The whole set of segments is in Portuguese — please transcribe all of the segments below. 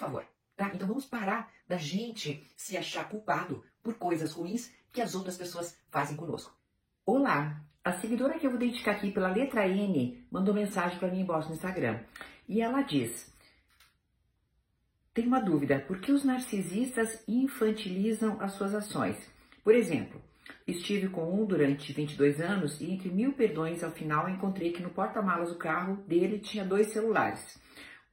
favor, tá? Então vamos parar da gente se achar culpado por coisas ruins que as outras pessoas fazem conosco. Olá, a seguidora que eu vou dedicar aqui pela letra N mandou mensagem para mim embaixo no Instagram. E ela diz: Tem uma dúvida, por que os narcisistas infantilizam as suas ações? Por exemplo, estive com um durante 22 anos e entre mil perdões ao final encontrei que no porta-malas do carro dele tinha dois celulares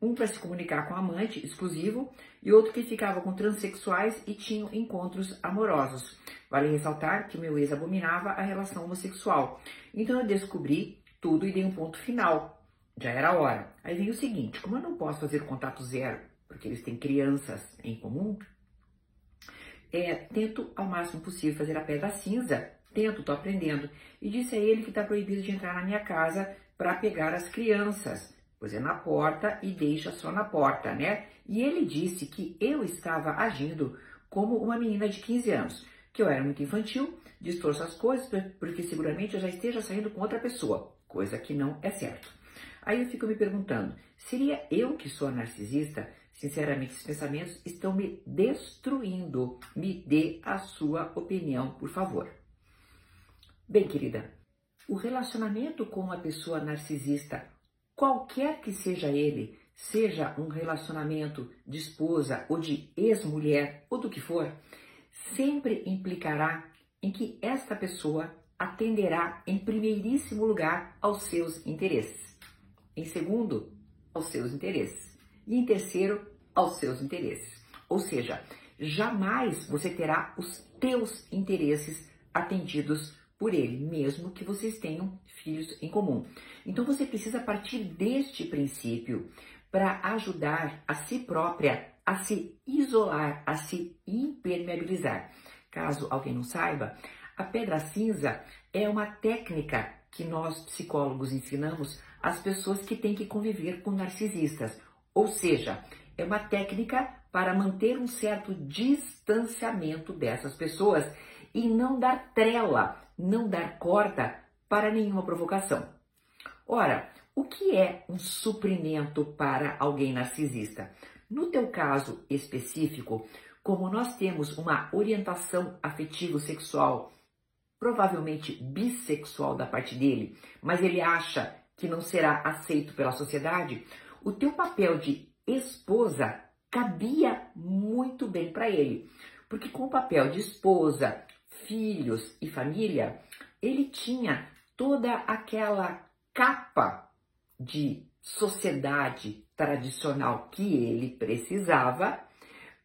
um para se comunicar com amante exclusivo e outro que ficava com transexuais e tinham encontros amorosos. Vale ressaltar que meu ex abominava a relação homossexual. Então eu descobri tudo e dei um ponto final. Já era hora. Aí vem o seguinte: como eu não posso fazer contato zero, porque eles têm crianças em comum, é, tento ao máximo possível fazer a pedra cinza. Tento, tô aprendendo. E disse a ele que está proibido de entrar na minha casa para pegar as crianças pois é na porta e deixa só na porta, né? E ele disse que eu estava agindo como uma menina de 15 anos, que eu era muito infantil, distorço as coisas, porque seguramente eu já esteja saindo com outra pessoa, coisa que não é certo. Aí eu fico me perguntando, seria eu que sou narcisista? Sinceramente, esses pensamentos estão me destruindo. Me dê a sua opinião, por favor. Bem, querida, o relacionamento com uma pessoa narcisista qualquer que seja ele, seja um relacionamento de esposa ou de ex-mulher ou do que for, sempre implicará em que esta pessoa atenderá em primeiríssimo lugar aos seus interesses, em segundo, aos seus interesses e em terceiro, aos seus interesses. Ou seja, jamais você terá os teus interesses atendidos por ele, mesmo que vocês tenham filhos em comum. Então você precisa partir deste princípio para ajudar a si própria a se isolar, a se impermeabilizar. Caso alguém não saiba, a pedra cinza é uma técnica que nós psicólogos ensinamos às pessoas que têm que conviver com narcisistas. Ou seja, é uma técnica para manter um certo distanciamento dessas pessoas e não dar trela, não dar corda para nenhuma provocação. Ora, o que é um suprimento para alguém narcisista? No teu caso específico, como nós temos uma orientação afetivo-sexual, provavelmente bissexual da parte dele, mas ele acha que não será aceito pela sociedade, o teu papel de esposa cabia muito bem para ele. Porque com o papel de esposa, filhos e família, ele tinha toda aquela capa de sociedade tradicional que ele precisava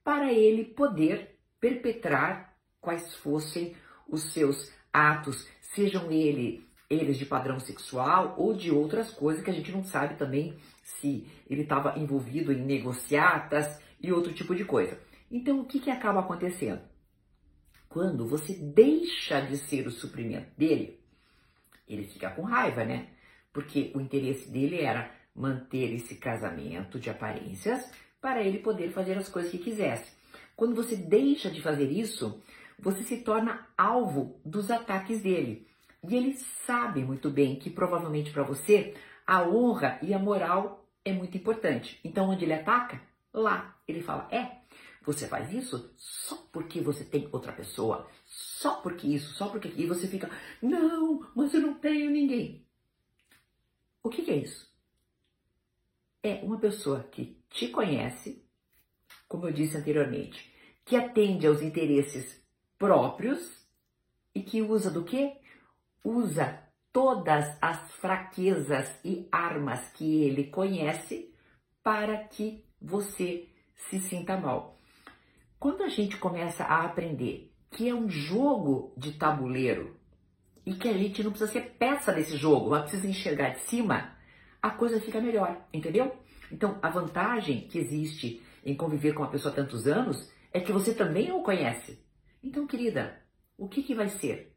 para ele poder perpetrar quais fossem os seus atos, sejam ele, eles de padrão sexual ou de outras coisas que a gente não sabe também se ele estava envolvido em negociatas e outro tipo de coisa. Então, o que, que acaba acontecendo? Quando você deixa de ser o suprimento dele, ele fica com raiva, né? Porque o interesse dele era manter esse casamento de aparências para ele poder fazer as coisas que quisesse. Quando você deixa de fazer isso, você se torna alvo dos ataques dele. E ele sabe muito bem que provavelmente para você a honra e a moral é muito importante. Então, onde ele ataca, lá ele fala: é, você faz isso só porque você tem outra pessoa, só porque isso, só porque e você fica, não, mas eu não tenho ninguém. O que, que é isso? É uma pessoa que te conhece, como eu disse anteriormente, que atende aos interesses próprios e que usa do quê? Usa todas as fraquezas e armas que ele conhece para que você se sinta mal. Quando a gente começa a aprender que é um jogo de tabuleiro e que a gente não precisa ser peça desse jogo, mas precisa enxergar de cima, a coisa fica melhor, entendeu? Então, a vantagem que existe em conviver com uma pessoa há tantos anos é que você também o conhece. Então, querida, o que, que vai ser?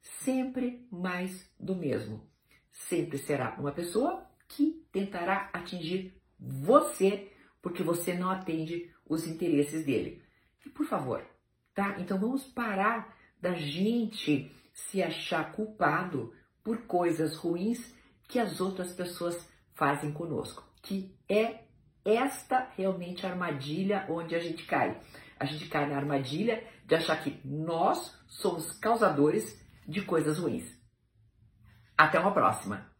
Sempre mais do mesmo. Sempre será uma pessoa que tentará atingir você porque você não atende os interesses dele. Por favor, tá? Então vamos parar da gente se achar culpado por coisas ruins que as outras pessoas fazem conosco, que é esta realmente a armadilha onde a gente cai. A gente cai na armadilha de achar que nós somos causadores de coisas ruins. Até uma próxima!